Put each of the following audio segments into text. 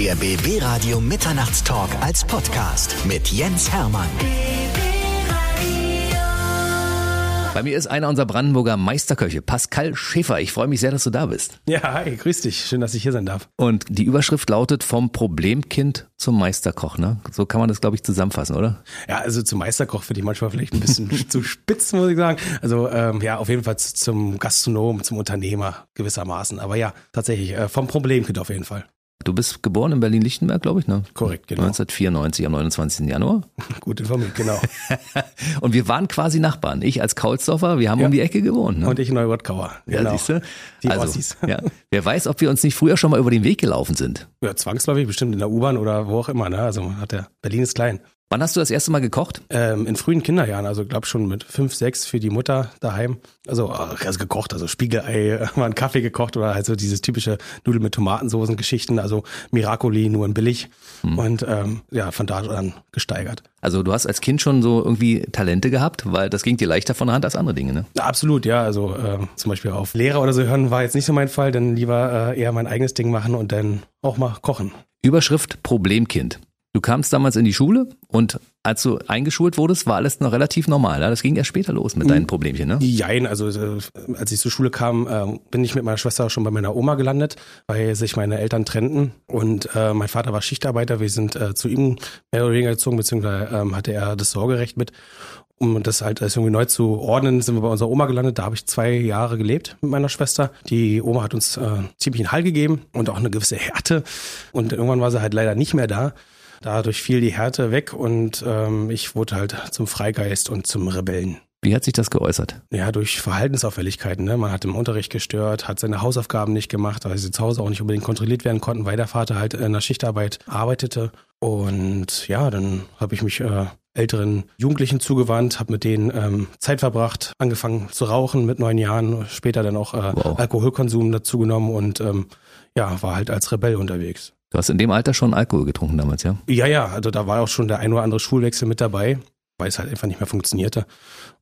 Der BB Radio Mitternachtstalk als Podcast mit Jens Hermann. Bei mir ist einer unserer Brandenburger Meisterköche, Pascal Schäfer. Ich freue mich sehr, dass du da bist. Ja, hi, grüß dich. Schön, dass ich hier sein darf. Und die Überschrift lautet vom Problemkind zum Meisterkoch, ne? So kann man das, glaube ich, zusammenfassen, oder? Ja, also zum Meisterkoch finde ich manchmal vielleicht ein bisschen zu spitz, muss ich sagen. Also ähm, ja, auf jeden Fall zum Gastronom, zum Unternehmer gewissermaßen. Aber ja, tatsächlich, äh, vom Problemkind auf jeden Fall. Du bist geboren in Berlin-Lichtenberg, glaube ich, ne? Korrekt, genau. 1994 am 29. Januar. Gut informiert, genau. und wir waren quasi Nachbarn. Ich als Kaulsdorfer, wir haben Ja. um die Ecke gewohnt. Ne? Und ich in Neurotkauer. ja, Genau. siehst du? Die also, Ossis. ja. Wer weiß, ob wir uns nicht früher schon mal über den Weg gelaufen sind. Ja, zwangsläufig, bestimmt in der U-Bahn oder wo auch immer. Ne? Also man hat ja, Berlin ist klein. Wann hast du das erste Mal gekocht? Ähm, in frühen Kinderjahren, also glaub schon mit fünf, sechs für die Mutter daheim. Also, äh, also gekocht, also Spiegelei, äh, mal einen Kaffee gekocht oder halt so dieses typische Nudeln mit Tomatensoßen Geschichten, also Miracoli nur in billig und ähm, ja, von da an gesteigert. Also du hast als Kind schon so irgendwie Talente gehabt, weil das ging dir leichter von der Hand als andere Dinge, ne? Ja, Absolut, ja. Also ähm, zum Beispiel auf Lehrer oder so hören war jetzt nicht so mein Fall, dann lieber äh, eher mein eigenes Ding machen und dann auch mal kochen. Überschrift Problemkind. Du kamst damals in die Schule und als du eingeschult wurdest, war alles noch relativ normal. Ja? Das ging erst später los mit deinen Problemchen, ne? Jein, also äh, als ich zur Schule kam, äh, bin ich mit meiner Schwester schon bei meiner Oma gelandet, weil sich meine Eltern trennten und äh, mein Vater war Schichtarbeiter. Wir sind äh, zu ihm mehr oder weniger gezogen, beziehungsweise ähm, hatte er das Sorgerecht mit. Um das halt alles irgendwie neu zu ordnen, sind wir bei unserer Oma gelandet. Da habe ich zwei Jahre gelebt mit meiner Schwester. Die Oma hat uns ziemlich einen Hall gegeben und auch eine gewisse Härte. Und irgendwann war sie halt leider nicht mehr da. Dadurch fiel die Härte weg und ähm, ich wurde halt zum Freigeist und zum Rebellen. Wie hat sich das geäußert? Ja, durch Verhaltensauffälligkeiten. Ne? Man hat im Unterricht gestört, hat seine Hausaufgaben nicht gemacht, weil sie zu Hause auch nicht unbedingt kontrolliert werden konnten, weil der Vater halt in der Schichtarbeit arbeitete. Und ja, dann habe ich mich äh, älteren Jugendlichen zugewandt, habe mit denen ähm, Zeit verbracht, angefangen zu rauchen mit neun Jahren, später dann auch äh, Wow. Alkoholkonsum dazu genommen und ähm, ja, war halt als Rebell unterwegs. Du hast in dem Alter schon Alkohol getrunken damals, ja? Ja, ja, also da war auch schon der ein oder andere Schulwechsel mit dabei, weil es halt einfach nicht mehr funktionierte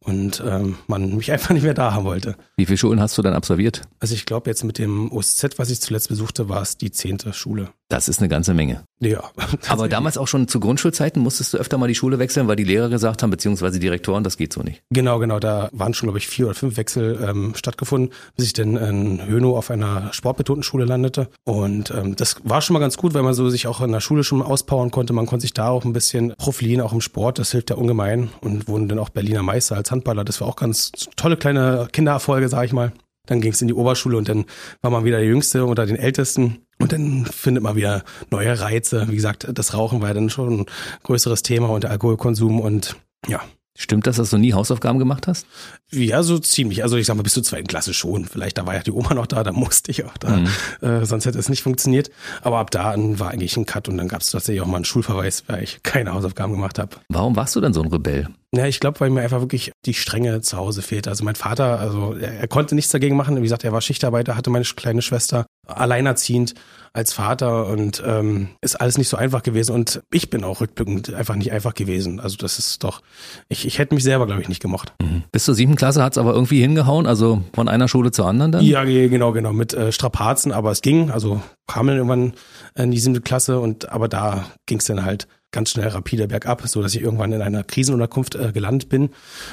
und ähm, man mich einfach nicht mehr da haben wollte. Wie viele Schulen hast du dann absolviert? Also ich glaube jetzt mit dem OSZ, was ich zuletzt besuchte, war es die zehnte Schule. Das ist eine ganze Menge. Ja. Aber damals auch schon zu Grundschulzeiten musstest du öfter mal die Schule wechseln, weil die Lehrer gesagt haben, beziehungsweise die Direktoren, das geht so nicht. Genau, genau. Da waren schon, glaube ich, vier oder fünf Wechsel ähm, stattgefunden, bis ich dann in Hönow auf einer sportbetonten Schule landete. Und ähm, das war schon mal ganz gut, weil man so sich auch in der Schule schon auspowern konnte. Man konnte sich da auch ein bisschen profilieren, auch im Sport. Das hilft ja ungemein. Und wurden dann auch Berliner Meister als Handballer. Das war auch ganz tolle kleine Kindererfolge, sag ich mal. Dann ging es in die Oberschule und dann war man wieder der Jüngste unter den Ältesten. Und dann findet man wieder neue Reize. Wie gesagt, das Rauchen war ja dann schon ein größeres Thema und der Alkoholkonsum und ja, Stimmt das, dass du nie Hausaufgaben gemacht hast? ja, so ziemlich. Also ich sag mal, bis zur zweiten Klasse schon. Vielleicht, da war ja die Oma noch da, da musste ich auch da. Äh, sonst hätte es nicht funktioniert. Aber ab da war eigentlich ein Cut und dann gab es tatsächlich auch mal einen Schulverweis, weil ich keine Hausaufgaben gemacht habe. Warum warst du denn so ein Rebell? Ja, ich glaube, weil mir einfach wirklich die Strenge zu Hause fehlte. Also mein Vater, also er, er konnte nichts dagegen machen. Wie gesagt, er war Schichtarbeiter, hatte meine kleine Schwester alleinerziehend als Vater und ähm, ist alles nicht so einfach gewesen. Und ich bin auch rückblickend einfach nicht einfach gewesen. Also das ist doch, ich, ich hätte mich selber, glaube ich, nicht gemocht. Bis zur siebten Klasse hat's aber irgendwie hingehauen, also von einer Schule zur anderen dann? Ja, ge- genau, genau, mit äh, Strapazen, aber es ging. Also kam dann irgendwann in die siebte Klasse und aber da ging es dann halt ganz schnell rapide bergab, so dass ich irgendwann in einer Krisenunterkunft äh, gelandet bin.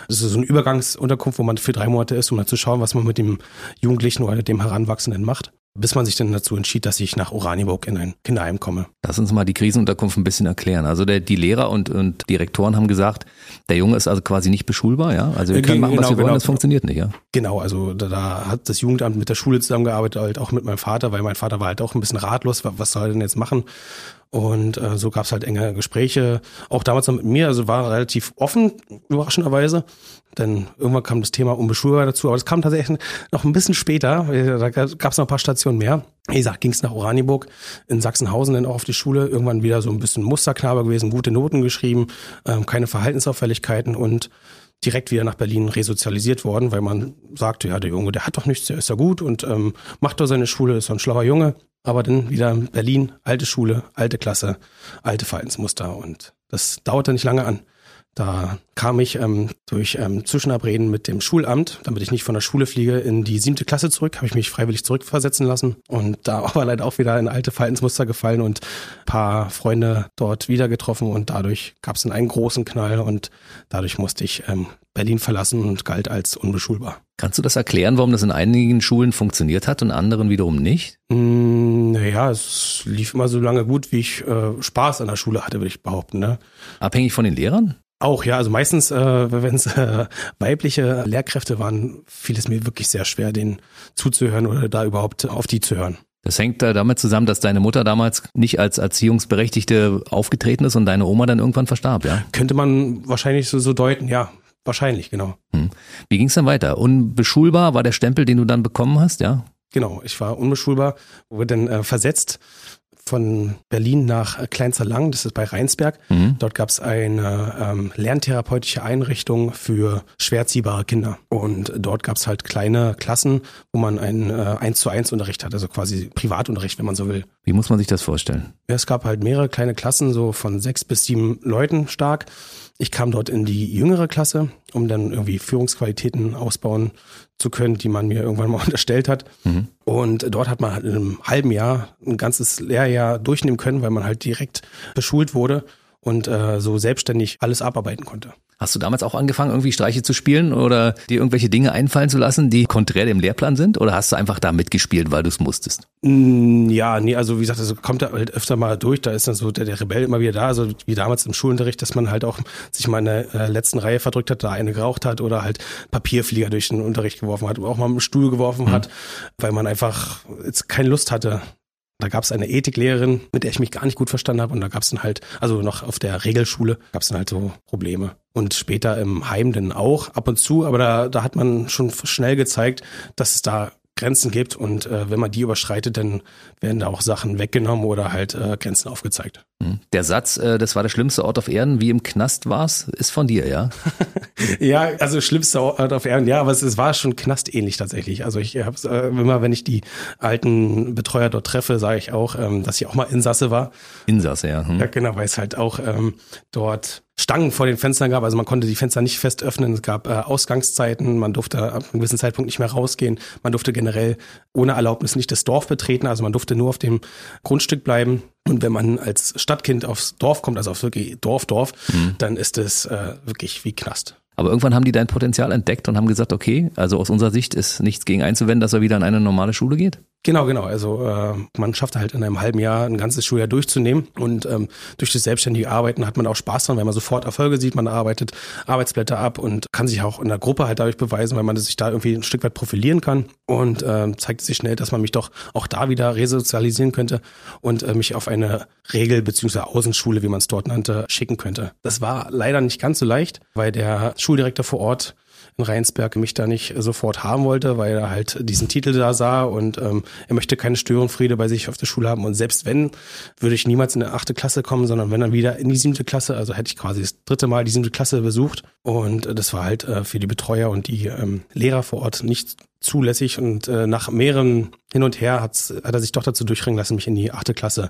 Das ist so eine Übergangsunterkunft, wo man für drei Monate ist, um dann zu schauen, was man mit dem Jugendlichen oder dem Heranwachsenden macht. Bis man sich dann dazu entschied, dass ich nach Oranienburg in ein Kinderheim komme. Lass uns mal die Krisenunterkunft ein bisschen erklären. Also der, die Lehrer und, und Direktoren haben gesagt, der Junge ist also quasi nicht beschulbar, ja? Also wir Äh, können machen, was genau, wir wollen, genau. das funktioniert nicht, ja? Genau, also da, da hat das Jugendamt mit der Schule zusammengearbeitet, halt auch mit meinem Vater, weil mein Vater war halt auch ein bisschen ratlos, wa- was soll er denn jetzt machen? Und äh, so gab es halt enge Gespräche, auch damals noch mit mir, also war relativ offen, überraschenderweise. Denn irgendwann kam das Thema Unbeschulbar dazu, aber das kam tatsächlich noch ein bisschen später, weil da gab es noch ein paar Stationen mehr. Wie gesagt, ging es nach Oranienburg, in Sachsenhausen dann auch auf die Schule, irgendwann wieder so ein bisschen Musterknabe gewesen, gute Noten geschrieben, ähm, keine Verhaltensauffälligkeiten und direkt wieder nach Berlin resozialisiert worden, weil man sagte, ja, der Junge, der hat doch nichts, der ist ja gut und ähm, macht doch seine Schule, ist doch ein schlauer Junge. Aber dann wieder Berlin, alte Schule, alte Klasse, alte Verhaltensmuster und das dauerte nicht lange an. Da kam ich ähm, durch ähm, Zwischenabreden mit dem Schulamt, damit ich nicht von der Schule fliege, in die siebte Klasse zurück, habe ich mich freiwillig zurückversetzen lassen und da war leider auch wieder in alte Verhaltensmuster gefallen und paar Freunde dort wieder getroffen und dadurch gab es dann einen großen Knall und dadurch musste ich ähm, Berlin verlassen und galt als unbeschulbar. Kannst du das erklären, warum das in einigen Schulen funktioniert hat und anderen wiederum nicht? Mm, naja, es lief immer so lange gut, wie ich äh, Spaß an der Schule hatte, würde ich behaupten. Ne? Abhängig von den Lehrern? Auch, ja, also meistens, äh, wenn es äh, weibliche Lehrkräfte waren, fiel es mir wirklich sehr schwer, denen zuzuhören oder da überhaupt auf die zu hören. Das hängt da damit zusammen, dass deine Mutter damals nicht als Erziehungsberechtigte aufgetreten ist und deine Oma dann irgendwann verstarb, ja? Könnte man wahrscheinlich so, so deuten, ja. Wahrscheinlich, genau. Hm. Wie ging es dann weiter? Unbeschulbar war der Stempel, den du dann bekommen hast, ja? Genau, ich war unbeschulbar, wurde dann äh, versetzt von Berlin nach Kleinzerlang, das ist bei Rheinsberg. Mhm. Dort gab es eine ähm, lerntherapeutische Einrichtung für schwerziehbare Kinder. Und dort gab es halt kleine Klassen, wo man einen äh, 1 zu 1 Unterricht hat, also quasi Privatunterricht, wenn man so will. Wie muss man sich das vorstellen? Ja, es gab halt mehrere kleine Klassen, so von sechs bis sieben Leuten stark. Ich kam dort in die jüngere Klasse, um dann irgendwie Führungsqualitäten ausbauen zu können, die man mir irgendwann mal unterstellt hat. Mhm. Und dort hat man halt in einem halben Jahr ein ganzes Lehrjahr durchnehmen können, weil man halt direkt beschult wurde und äh, so selbstständig alles abarbeiten konnte. Hast du damals auch angefangen, irgendwie Streiche zu spielen oder dir irgendwelche Dinge einfallen zu lassen, die konträr dem Lehrplan sind? Oder hast du einfach da mitgespielt, weil du es musstest? Mm, ja, nee, also wie gesagt, das kommt da halt öfter mal durch. Da ist dann so der, der Rebell immer wieder da, also wie damals im Schulunterricht, dass man halt auch sich mal in der äh, letzten Reihe verdrückt hat, da eine geraucht hat oder halt Papierflieger durch den Unterricht geworfen hat, oder auch mal einen Stuhl geworfen mhm. hat, weil man einfach jetzt keine Lust hatte, da gab es eine Ethiklehrerin, mit der ich mich gar nicht gut verstanden habe. Und da gab es dann halt, also noch auf der Regelschule, gab es dann halt so Probleme. Und später im Heim dann auch ab und zu, aber da, da hat man schon schnell gezeigt, dass es da Grenzen gibt und äh, wenn man die überschreitet, dann werden da auch Sachen weggenommen oder halt äh, Grenzen aufgezeigt. Hm. Der Satz, äh, das war der schlimmste Ort auf Erden, wie im Knast war's, ist von dir, ja? ja, also schlimmste Ort auf Erden, ja, aber es, es war schon knastähnlich tatsächlich. Also ich habe äh, immer, wenn ich die alten Betreuer dort treffe, sage ich auch, ähm, dass ich auch mal Insasse war. Insasse, ja. Hm. Ja, genau, weil es halt auch ähm, dort Stangen vor den Fenstern gab. Also man konnte die Fenster nicht fest öffnen. Es gab äh, Ausgangszeiten. Man durfte ab einem gewissen Zeitpunkt nicht mehr rausgehen. Man durfte generell ohne Erlaubnis nicht das Dorf betreten. Also man durfte nur auf dem Grundstück bleiben. Und wenn man als Stadtkind aufs Dorf kommt, also auf wirklich Dorf, Dorf, mhm. dann ist es äh, wirklich wie Knast. Aber irgendwann haben die dein Potenzial entdeckt und haben gesagt, okay, also aus unserer Sicht ist nichts gegen einzuwenden, dass er wieder in eine normale Schule geht? Genau, genau. Also äh, man schafft halt in einem halben Jahr ein ganzes Schuljahr durchzunehmen und ähm, durch das selbstständige Arbeiten hat man auch Spaß dran, weil man sofort Erfolge sieht, man arbeitet Arbeitsblätter ab und kann sich auch in der Gruppe halt dadurch beweisen, weil man sich da irgendwie ein Stück weit profilieren kann und äh, zeigt sich schnell, dass man mich doch auch da wieder resozialisieren könnte und äh, mich auf eine Regel- bzw. Außenschule, wie man es dort nannte, schicken könnte. Das war leider nicht ganz so leicht, weil der Schuldirektor vor Ort in Rheinsberg mich da nicht sofort haben wollte, weil er halt diesen Titel da sah und ähm, er möchte keine Störenfriede bei sich auf der Schule haben. Und selbst wenn, würde ich niemals in eine achte Klasse kommen, sondern wenn dann wieder in die siebte Klasse. Also hätte ich quasi das dritte Mal die siebte Klasse besucht. Und äh, das war halt äh, für die Betreuer und die ähm, Lehrer vor Ort nicht zulässig und äh, nach mehreren hin und her hat er sich doch dazu durchringen lassen, mich in die achte Klasse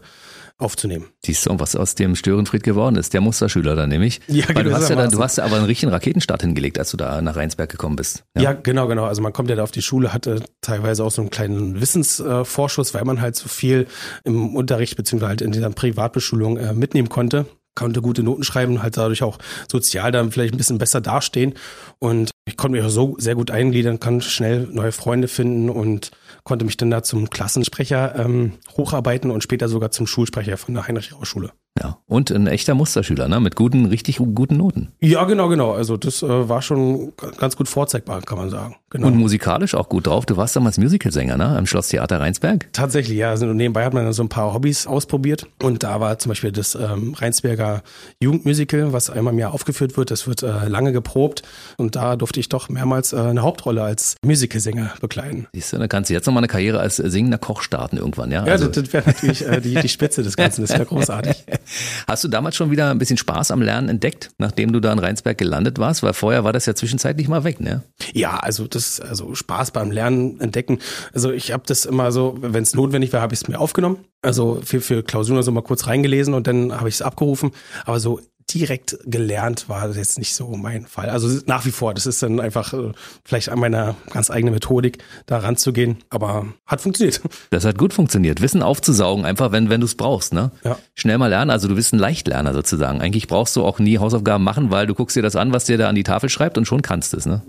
aufzunehmen. Siehst du, was aus dem Störenfried geworden ist, der Musterschüler dann nämlich. Ja, Weil du hast ja dann, du hast ja aber einen richtigen Raketenstart hingelegt, als du da nach Rheinsberg gekommen bist. Ja, ja genau, genau. Also man kommt ja da auf die Schule, hatte teilweise auch so einen kleinen Wissensvorschuss, weil man halt so viel im Unterricht beziehungsweise halt in dieser Privatbeschulung äh, mitnehmen konnte konnte gute Noten schreiben, halt dadurch auch sozial dann vielleicht ein bisschen besser dastehen. Und ich konnte mich auch so sehr gut eingliedern, kann schnell neue Freunde finden und konnte mich dann da zum Klassensprecher ähm, hocharbeiten und später sogar zum Schulsprecher von der Heinrich-Rausch-Schule. Ja, und ein echter Musterschüler, ne? Mit guten, richtig guten Noten. Ja, genau, genau. Also das äh, war schon ganz gut vorzeigbar, kann man sagen. Genau. Und musikalisch auch gut drauf. Du warst damals Musicalsänger, ne? Im Schlosstheater Rheinsberg? Tatsächlich, ja. Also nebenbei hat man dann so ein paar Hobbys ausprobiert. Und da war zum Beispiel das ähm, Rheinsberger Jugendmusical, was einmal im Jahr aufgeführt wird. Das wird äh, lange geprobt. Und da durfte ich doch mehrmals äh, eine Hauptrolle als Musicalsänger bekleiden. Siehst du, dann kannst du jetzt nochmal eine Karriere als singender Koch starten irgendwann, ja? Ja, also. das, das wäre natürlich äh, die, die Spitze des Ganzen. Das wäre großartig. Hast du damals schon wieder ein bisschen Spaß am Lernen entdeckt, nachdem du da in Rheinsberg gelandet warst? Weil vorher war das ja zwischenzeitlich mal weg, ne? Ja, also das, also Spaß beim Lernen entdecken. Also ich habe das immer so, wenn es notwendig war, habe ich es mir aufgenommen. Also für, für Klausuren so mal kurz reingelesen und dann habe ich es abgerufen. Aber so direkt gelernt war das jetzt nicht so mein Fall. Also nach wie vor, das ist dann einfach äh, vielleicht an meiner ganz eigenen Methodik, da ranzugehen, aber hat funktioniert. Das hat gut funktioniert. Wissen aufzusaugen, einfach wenn, wenn du es brauchst, ne? Ja. Schnell mal lernen, also du bist ein Leichtlerner sozusagen. Eigentlich brauchst du auch nie Hausaufgaben machen, weil du guckst dir das an, was dir da an die Tafel schreibt und schon kannst es, ne?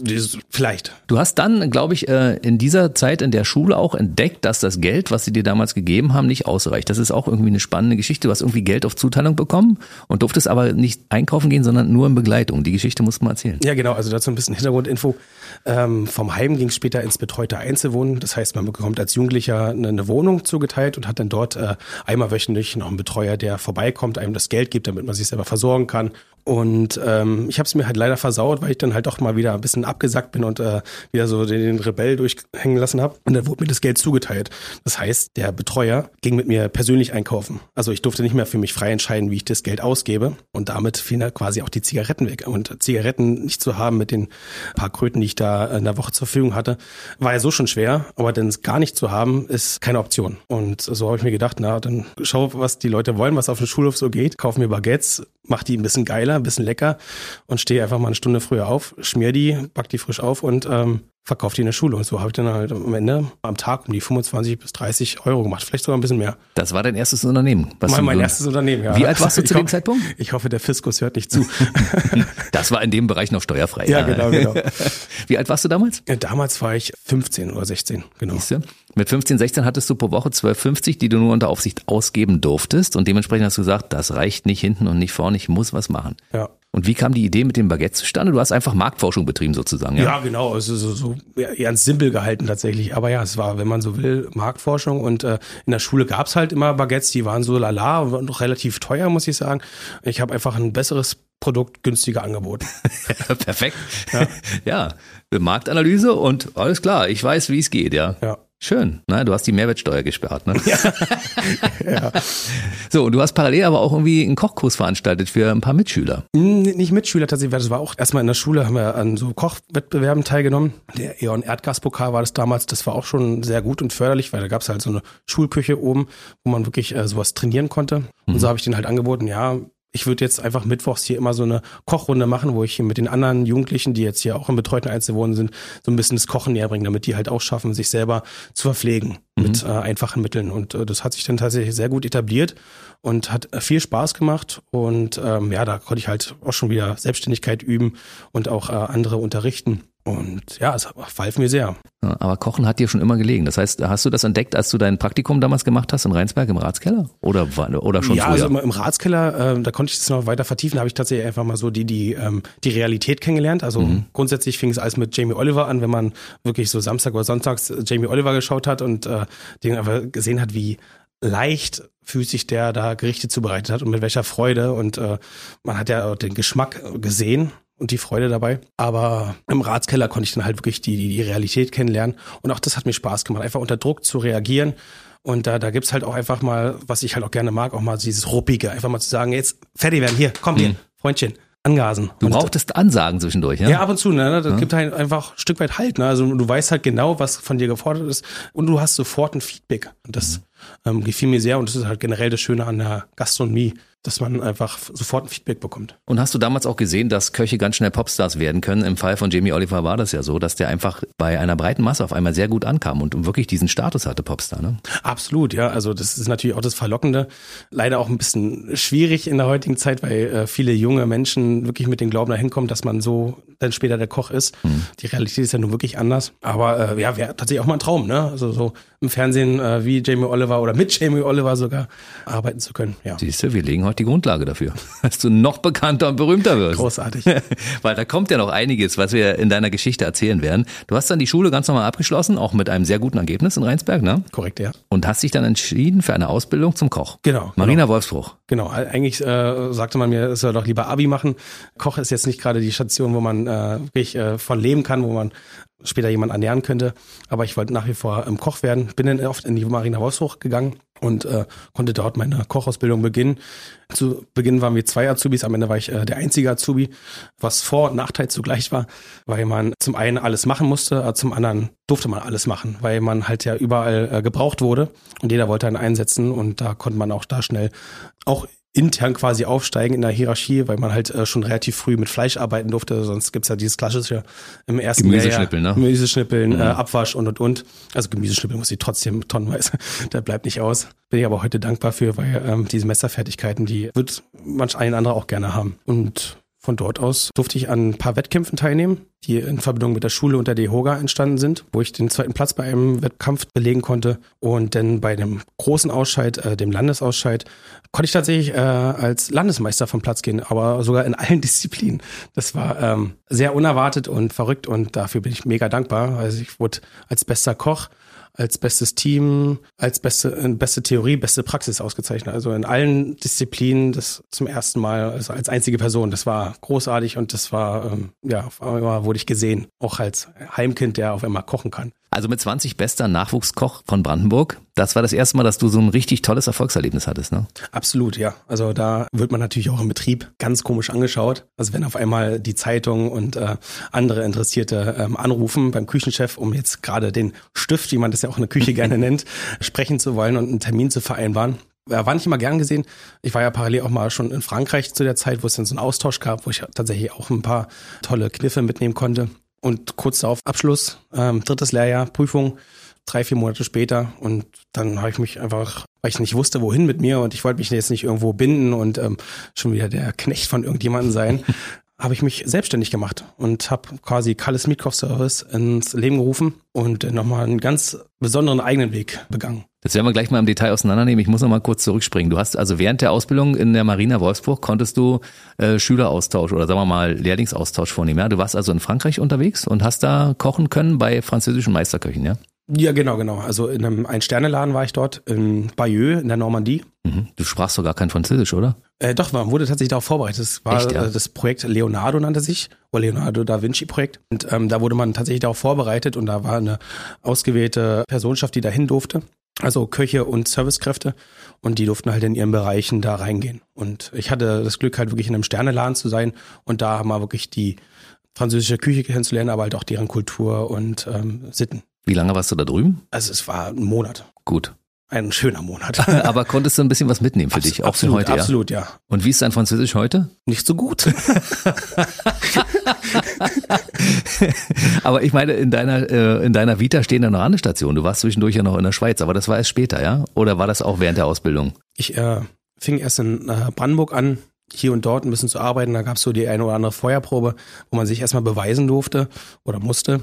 Vielleicht. Du hast dann, glaube ich, äh, in dieser Zeit in der Schule auch entdeckt, dass das Geld, was sie dir damals gegeben haben, nicht ausreicht. Das ist auch irgendwie eine spannende Geschichte. Du hast irgendwie Geld auf Zuteilung bekommen und durftest aber nicht einkaufen gehen, sondern nur in Begleitung. Die Geschichte musst du mal erzählen. Ja, genau. Also dazu ein bisschen Hintergrundinfo. Ähm, vom Heim ging es später ins betreute Einzelwohnen. Das heißt, man bekommt als Jugendlicher eine, eine Wohnung zugeteilt und hat dann dort äh, einmal wöchentlich noch einen Betreuer, der vorbeikommt, einem das Geld gibt, damit man sich selber versorgen kann. Und ähm, ich habe es mir halt leider versaut, weil ich dann halt doch mal wieder ein bisschen abgesackt bin und äh, wieder so den, den Rebell durchhängen lassen habe. Und dann wurde mir das Geld zugeteilt. Das heißt, der Betreuer ging mit mir persönlich einkaufen. Also ich durfte nicht mehr für mich frei entscheiden, wie ich das Geld ausgebe. Und damit fielen halt quasi auch die Zigaretten weg. Und Zigaretten nicht zu haben mit den paar Kröten, die ich da in der Woche zur Verfügung hatte, war ja so schon schwer. Aber dann es gar nicht zu haben, ist keine Option. Und so habe ich mir gedacht, na, dann schau, was die Leute wollen, was auf dem Schulhof so geht. Kauf mir Baguettes, mach die ein bisschen geiler, ein bisschen lecker und stehe einfach mal eine Stunde früher auf, schmier die, back die frisch auf und ähm, verkauf die in der Schule. Und so habe ich dann halt am Ende am Tag um die 25 bis 30 Euro gemacht, vielleicht sogar ein bisschen mehr. Das war dein erstes Unternehmen. Was Mein, mein erstes Unternehmen, ja. Wie alt warst du Ich zu dem hoffe- Zeitpunkt? Ich hoffe, der Fiskus hört nicht zu. Das war in dem Bereich noch steuerfrei. ja, genau, genau. Wie alt warst du damals? Ja, Damals war ich 15 oder 16, genau. Siehste? Mit 15, 16 hattest du pro Woche 12,50, die du nur unter Aufsicht ausgeben durftest. Und dementsprechend hast du gesagt, das reicht nicht hinten und nicht vorne, ich muss was machen. Ja. Und wie kam die Idee mit dem Baguette zustande? Du hast einfach Marktforschung betrieben sozusagen. Ja. Ja, genau. Also so, so ja, ganz simpel gehalten tatsächlich. Aber ja, es war, wenn man so will, Marktforschung. Und äh, in der Schule gab's halt immer Baguettes, die waren so lala, waren noch relativ teuer, muss ich sagen. Ich habe einfach ein besseres Produkt günstiger angeboten. Perfekt. Ja. Marktanalyse und alles klar, ich weiß, wie es geht, ja. Ja. Schön. Na, du hast die Mehrwertsteuer gespart, ne? Ja. So, und du hast parallel aber auch irgendwie einen Kochkurs veranstaltet für ein paar Mitschüler. Hm, Nicht Mitschüler tatsächlich, weil das war auch erstmal in der Schule, haben wir an so Kochwettbewerben teilgenommen. Der Eon Erdgaspokal war das damals, das war auch schon sehr gut und förderlich, weil da gab's halt so eine Schulküche oben, wo man wirklich äh, sowas trainieren konnte. Und so habe ich den halt angeboten, ja, ich würde jetzt einfach mittwochs hier immer so eine Kochrunde machen, wo ich hier mit den anderen Jugendlichen, die jetzt hier auch im betreuten Einzelwohnen sind, so ein bisschen das Kochen näher bringen, damit die halt auch schaffen, sich selber zu verpflegen mit äh, einfachen Mitteln. Und äh, das hat sich dann tatsächlich sehr gut etabliert und hat äh, viel Spaß gemacht. Und ähm, ja, da konnte ich halt auch schon wieder Selbstständigkeit üben und auch äh, andere unterrichten. Und ja, es half mir sehr. Ja, Aber Kochen hat dir schon immer gelegen. Das heißt, hast du das entdeckt, als du dein Praktikum damals gemacht hast in Rheinsberg im Ratskeller? Oder, oder schon ja, früher? also im, Ratskeller, äh, da konnte ich das noch weiter vertiefen, da habe ich tatsächlich einfach mal so die, die, ähm, die Realität kennengelernt. Also Mhm. grundsätzlich fing es alles mit Jamie Oliver an, wenn man wirklich so Samstag oder Sonntags Jamie Oliver geschaut hat und äh, den einfach gesehen hat, wie leicht füßig der da Gerichte zubereitet hat und mit welcher Freude. Und äh, man hat ja auch den Geschmack gesehen und die Freude dabei. Aber im Ratskeller konnte ich dann halt wirklich die, die, die Realität kennenlernen. Und auch das hat mir Spaß gemacht, einfach unter Druck zu reagieren. Und da, da gibt's halt auch einfach mal, was ich halt auch gerne mag, auch mal dieses Ruppige. Einfach mal zu sagen, jetzt fertig werden, hier, komm hier, Freundchen, angasen. Mhm. Du Und- brauchtest Ansagen zwischendurch, ja? ja, ab und zu, ne? Das gibt halt einfach ein Stück weit Halt, ne? Also du weißt halt genau, was von dir gefordert ist und du hast sofort ein Feedback. Und das ähm, gefiel mir sehr und das ist halt generell das Schöne an der Gastronomie, dass man einfach sofort ein Feedback bekommt. Und hast du damals auch gesehen, dass Köche ganz schnell Popstars werden können? Im Fall von Jamie Oliver war das ja so, dass der einfach bei einer breiten Masse auf einmal sehr gut ankam und wirklich diesen Status hatte, Popstar, ne? Absolut, ja. Also das ist natürlich auch das Verlockende. Leider auch ein bisschen schwierig in der heutigen Zeit, weil äh, viele junge Menschen wirklich mit dem Glauben dahin kommen, dass man so dann später der Koch ist. Die Realität ist ja nun wirklich anders. Aber äh, ja, wäre tatsächlich auch mal ein Traum, ne? Also so im Fernsehen äh, wie Jamie Oliver oder mit Jamie Oliver sogar arbeiten zu können. Ja. Siehst du, wir legen heute die Grundlage dafür, dass du noch bekannter und berühmter wirst. Großartig. Weil da kommt ja noch einiges, was wir in deiner Geschichte erzählen werden. Du hast dann die Schule ganz normal abgeschlossen, auch mit einem sehr guten Ergebnis in Rheinsberg, ne? Korrekt, ja. Und hast dich dann entschieden für eine Ausbildung zum Koch. Genau, Marina Wolfsbruch. Genau, eigentlich äh, sagte man mir, es soll doch lieber Abi machen. Koch ist jetzt nicht gerade die Station, wo man äh, wirklich äh, von leben kann, wo man später jemand ernähren könnte. Aber ich wollte nach wie vor ähm, Koch werden. Bin dann oft in die Marina Wolfshoch gegangen und äh, konnte dort meine Kochausbildung beginnen. Zu Beginn waren wir zwei Azubis, am Ende war ich äh, der einzige Azubi, was Vor- und Nachteil zugleich war, weil man zum einen alles machen musste, äh, zum anderen durfte man alles machen, weil man halt ja überall äh, gebraucht wurde und jeder wollte einen einsetzen und da konnte man auch da schnell auch intern quasi aufsteigen in der Hierarchie, weil man halt äh, schon relativ früh mit Fleisch arbeiten durfte. Sonst gibt's ja dieses klassische im ersten Gemüseschnippeln, ne? Gemüseschnippeln, mhm. äh, Abwasch und und und. Also Gemüseschnippeln muss ich trotzdem tonnenweise. da bleibt nicht aus. Bin ich aber heute dankbar für, weil ähm, diese Messerfertigkeiten, die wird manch ein anderer auch gerne haben. Und von dort aus durfte ich an ein paar Wettkämpfen teilnehmen, die in Verbindung mit der Schule und der DEHOGA entstanden sind, wo ich den zweiten Platz bei einem Wettkampf belegen konnte. Und dann bei dem großen Ausscheid, äh, dem Landesausscheid, konnte ich tatsächlich äh, als Landesmeister vom Platz gehen, aber sogar in allen Disziplinen. Das war ähm, sehr unerwartet und verrückt und dafür bin ich mega dankbar. Also ich wurde als bester Koch als bestes Team, als beste, äh, beste Theorie, beste Praxis ausgezeichnet. Also in allen Disziplinen das zum ersten Mal, also als einzige Person. Das war großartig und das war, ähm, ja, auf einmal wurde ich gesehen. Auch als Heimkind, der auf einmal kochen kann. Also mit 20 bester Nachwuchskoch von Brandenburg. Das war das erste Mal, dass du so ein richtig tolles Erfolgserlebnis hattest, ne? Absolut, ja. Also da wird man natürlich auch im Betrieb ganz komisch angeschaut. Also wenn auf einmal die Zeitung und äh, andere Interessierte ähm, anrufen beim Küchenchef, um jetzt gerade den Stift, wie man das ja auch in der Küche gerne nennt, sprechen zu wollen und einen Termin zu vereinbaren. War nicht immer gern gesehen. Ich war ja parallel auch mal schon in Frankreich zu der Zeit, wo es dann so einen Austausch gab, wo ich tatsächlich auch ein paar tolle Kniffe mitnehmen konnte. Und kurz darauf Abschluss, ähm, drittes Lehrjahr, Prüfung, drei, vier Monate später. Und dann habe ich mich einfach, weil ich nicht wusste, wohin mit mir und ich wollte mich jetzt nicht irgendwo binden und ähm, schon wieder der Knecht von irgendjemandem sein, habe ich mich selbstständig gemacht und habe quasi Kalles Mietkopf Service ins Leben gerufen und nochmal einen ganz besonderen eigenen Weg begangen. Das werden wir gleich mal im Detail auseinandernehmen. Ich muss noch mal kurz zurückspringen. Du hast also während der Ausbildung in der Marina Wolfsburg konntest du äh, Schüleraustausch oder sagen wir mal Lehrlingsaustausch vornehmen. Ja? Du warst also in Frankreich unterwegs und hast da kochen können bei französischen Meisterköchen, ja? Ja, genau, genau. Also in einem Ein-Sterne-Laden war ich dort in Bayeux in der Normandie. Mhm. Du sprachst sogar kein Französisch, oder? Äh, doch, man wurde tatsächlich darauf vorbereitet. Das war Echt, ja? Äh, das Projekt Leonardo nannte sich, oder Leonardo da Vinci Projekt. Und ähm, da wurde man tatsächlich darauf vorbereitet und da war eine ausgewählte Personenschaft, die dahin durfte also Köche und Servicekräfte und die durften halt in ihren Bereichen da reingehen. Und ich hatte das Glück halt wirklich in einem Sterneladen zu sein und da haben wir wirklich die französische Küche kennenzulernen, aber halt auch deren Kultur und ähm, Sitten. Wie lange warst du da drüben? Also es war ein Monat. Gut. Ein schöner Monat. Aber konntest du ein bisschen was mitnehmen für Abs dich, auch absolut, für heute? Ja? Absolut, ja. Und wie ist dein Französisch heute? Nicht so gut. aber ich meine, in deiner, äh, in deiner Vita stehen da noch andere Stationen. Du warst zwischendurch ja noch in der Schweiz, aber das war erst später, ja? Oder war das auch während der Ausbildung? Ich äh, fing erst in äh, Brandenburg an, hier und dort ein bisschen zu arbeiten. Da gab es so die eine oder andere Feuerprobe, wo man sich erstmal beweisen durfte oder musste.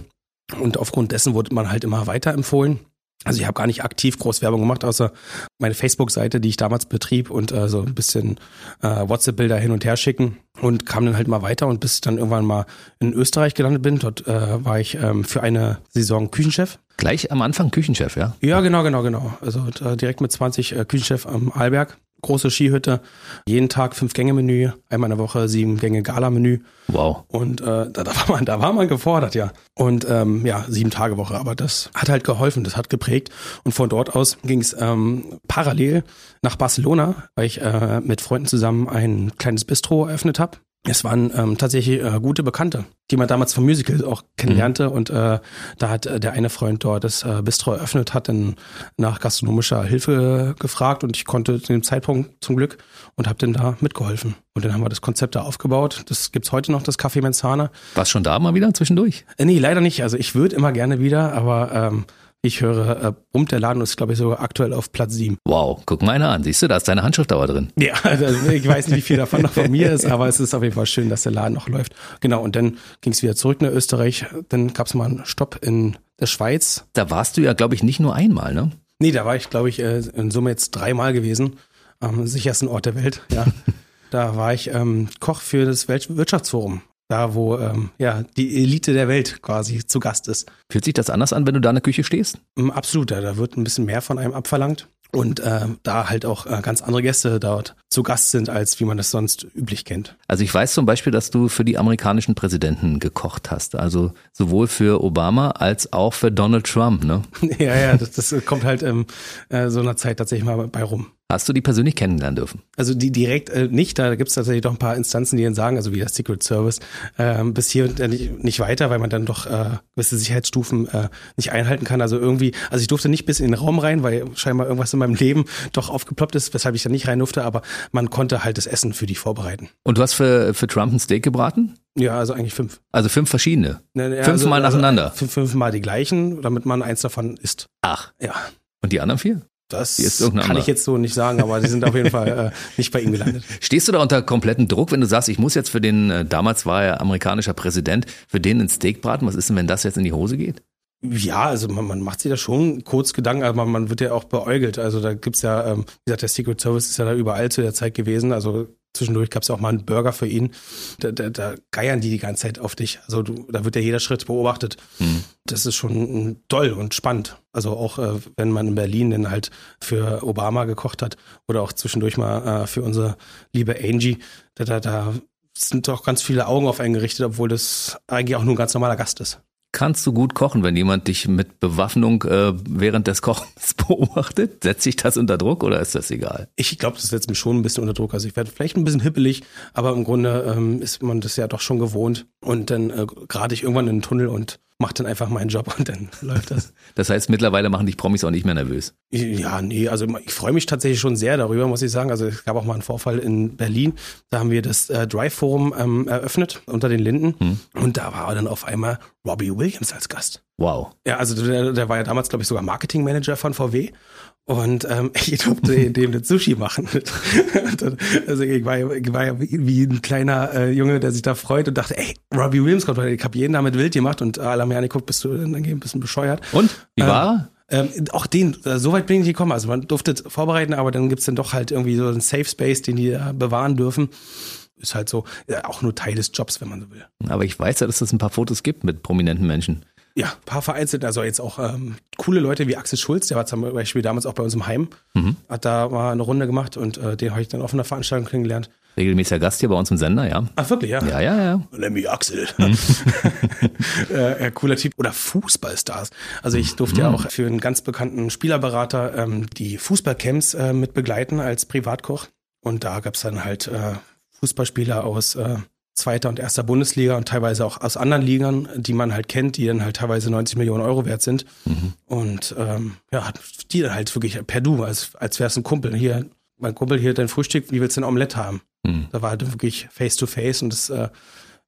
Und aufgrund dessen wurde man halt immer weiterempfohlen. Also ich habe gar nicht aktiv groß Werbung gemacht, außer meine Facebook-Seite, die ich damals betrieb und äh, so ein bisschen äh, WhatsApp-Bilder hin und her schicken und kam dann halt mal weiter und bis ich dann irgendwann mal in Österreich gelandet bin. Dort äh, war ich ähm, für eine Saison Küchenchef. Gleich am Anfang Küchenchef, ja? Ja, genau, genau, genau. Also äh, direkt mit 20 äh, Küchenchef am Arlberg große Skihütte, jeden Tag fünf Gänge Menü, einmal in der Woche sieben Gänge Gala Menü. Wow. Und äh, da, da war man, da war man gefordert, ja. Und ähm, ja, sieben Tage Woche, aber das hat halt geholfen, das hat geprägt. Und von dort aus ging es ähm, parallel nach Barcelona, weil ich äh, mit Freunden zusammen ein kleines Bistro eröffnet habe es waren ähm, tatsächlich äh, gute Bekannte, die man damals vom Musical auch kennenlernte. Mhm. Und äh, da hat äh, der eine Freund dort das äh, Bistro eröffnet, hat dann nach gastronomischer Hilfe gefragt und ich konnte zu dem Zeitpunkt zum Glück und habe dann da mitgeholfen. Und dann haben wir das Konzept da aufgebaut. Das gibt's heute noch, das Café Menzana. Warst schon da mal wieder zwischendurch? Äh, nee, leider nicht. Also ich würde immer gerne wieder, aber ähm, ich höre, äh, brummt der Laden ist, glaube ich, sogar aktuell auf Platz sieben. Wow, guck mal einer an. Siehst du, da ist deine Handschrift aber drin. Ja, also ich weiß nicht, wie viel davon noch von mir ist, aber es ist auf jeden Fall schön, dass der Laden noch läuft. Genau, und dann ging es wieder zurück nach Österreich. Dann gab es mal einen Stopp in der Schweiz. Da warst du ja, glaube ich, nicht nur einmal, ne? Nee, da war ich, glaube ich, äh, in Summe jetzt dreimal gewesen. Am sichersten Ort der Welt, ja. da war ich ähm, Koch für das Weltwirtschaftsforum da wo ähm, ja die Elite der Welt quasi zu Gast ist. Fühlt sich das anders an, wenn du da in der Küche stehst? Mm, absolut, ja, da wird ein bisschen mehr von einem abverlangt und äh, da halt auch äh, ganz andere Gäste dort zu Gast sind, als wie man das sonst üblich kennt. Also ich weiß zum Beispiel, dass du für die amerikanischen Präsidenten gekocht hast, also sowohl für Obama als auch für Donald Trump, ne? ja, ja, das, das kommt halt in äh, so einer Zeit tatsächlich mal bei rum. Hast du die persönlich kennenlernen dürfen? Also die direkt äh, nicht, da gibt es tatsächlich doch ein paar Instanzen, die dann sagen, also wie der Secret Service, äh, bis hier und nicht, nicht weiter, weil man dann doch äh, gewisse Sicherheitsstufen äh, nicht einhalten kann. Also irgendwie, also ich durfte nicht bis in den Raum rein, weil scheinbar irgendwas in meinem Leben doch aufgeploppt ist, weshalb ich da nicht rein durfte, aber man konnte halt das Essen für die vorbereiten. Und du hast für, für Trump ein Steak gebraten? Ja, also eigentlich fünf. Also fünf verschiedene. Ne, ne, Fünfmal also, nacheinander. Also fünf, fünfmal die gleichen, damit man eins davon isst. Ach. Ja. Und die anderen vier? Das kann anderer. ich jetzt so nicht sagen, aber die sind auf jeden Fall äh, nicht bei ihm gelandet. Stehst du da unter kompletten Druck, wenn du sagst, ich muss jetzt für den, äh, damals war er amerikanischer Präsident, für den ein Steak braten? Was ist denn, wenn das jetzt in die Hose geht? Ja, also man, man macht sich da schon kurz Gedanken, aber man, man wird ja auch beäugelt. Also da gibt's ja, ähm, wie gesagt, der Secret Service ist ja da überall zu der Zeit gewesen. Also zwischendurch gab's ja auch mal einen Burger für ihn. Da, da, da geiern die die ganze Zeit auf dich. Also du, da wird ja jeder Schritt beobachtet. Hm. Das ist schon mm, toll und spannend. Also auch äh, wenn man in Berlin dann halt für Obama gekocht hat oder auch zwischendurch mal äh, für unsere liebe Angie, da, da, da sind doch ganz viele Augen auf einen gerichtet, obwohl das eigentlich auch nur ein ganz normaler Gast ist. Kannst du gut kochen, wenn jemand dich mit Bewaffnung äh, während des Kochens beobachtet? Setzt sich das unter Druck oder ist das egal? Ich glaube, das setzt mich schon ein bisschen unter Druck. Also ich werde vielleicht ein bisschen hippelig, aber im Grunde ähm, ist man das ja doch schon gewohnt. Und dann äh, gerate ich irgendwann in den Tunnel und mache dann einfach meinen Job und dann läuft das. Das heißt, mittlerweile machen dich Promis auch nicht mehr nervös. Ja, nee, also ich freue mich tatsächlich schon sehr darüber, muss ich sagen. Also es gab auch mal einen Vorfall in Berlin. Da haben wir das äh, Drive Forum ähm, eröffnet unter den Linden. Hm. Und da war dann auf einmal Robbie Williams als Gast. Wow. Ja, also der, der war ja damals, glaube ich, sogar Marketingmanager von VW. Und ähm, ich durfte dem das Sushi machen. Also ich war, ja- ich war ja wie, ein kleiner äh, Junge, der sich da freut und dachte, ey, Robbie Williams kommt, ich habe jeden damit wild gemacht und alle haben mir angeguckt, bist du dann ein bisschen bescheuert. Und? Wie Ähm, war er? Ähm, auch den, äh, so weit bin ich nicht gekommen. Also man durfte es vorbereiten, aber dann gibt's dann doch halt irgendwie so einen Safe Space, den die äh, bewahren dürfen. Ist halt so, ja, auch nur Teil des Jobs, wenn man so will. Aber ich weiß ja, dass es ein paar Fotos gibt mit prominenten Menschen. Ja, ein paar vereinzelt, also jetzt auch ähm, coole Leute wie Axel Schulz, der war zum Beispiel damals auch bei uns im Heim, Mhm. hat da mal eine Runde gemacht und äh, den habe ich dann auf einer Veranstaltung kennengelernt. Regelmäßiger Gast hier bei uns im Sender, ja. Ach wirklich, ja? Ja, ja, ja. Lemmy Axel. Mhm. äh, cooler Typ. Oder Fußballstars. Also ich durfte ja Mhm. auch für einen ganz bekannten Spielerberater ähm, die Fußballcamps äh, mit begleiten als Privatkoch. Und da gab's dann halt äh, Fußballspieler aus äh, zweiter und erster Bundesliga und teilweise auch aus anderen Ligern, die man halt kennt, die dann halt teilweise 90 Millionen Euro wert sind. Mhm. Und ähm, ja, die dann halt wirklich per Du, als, als wär's ein Kumpel. Hier, mein Kumpel, hier dein Frühstück, wie willst du ein Omelett haben? Hm. Da war halt wirklich face to face und das äh,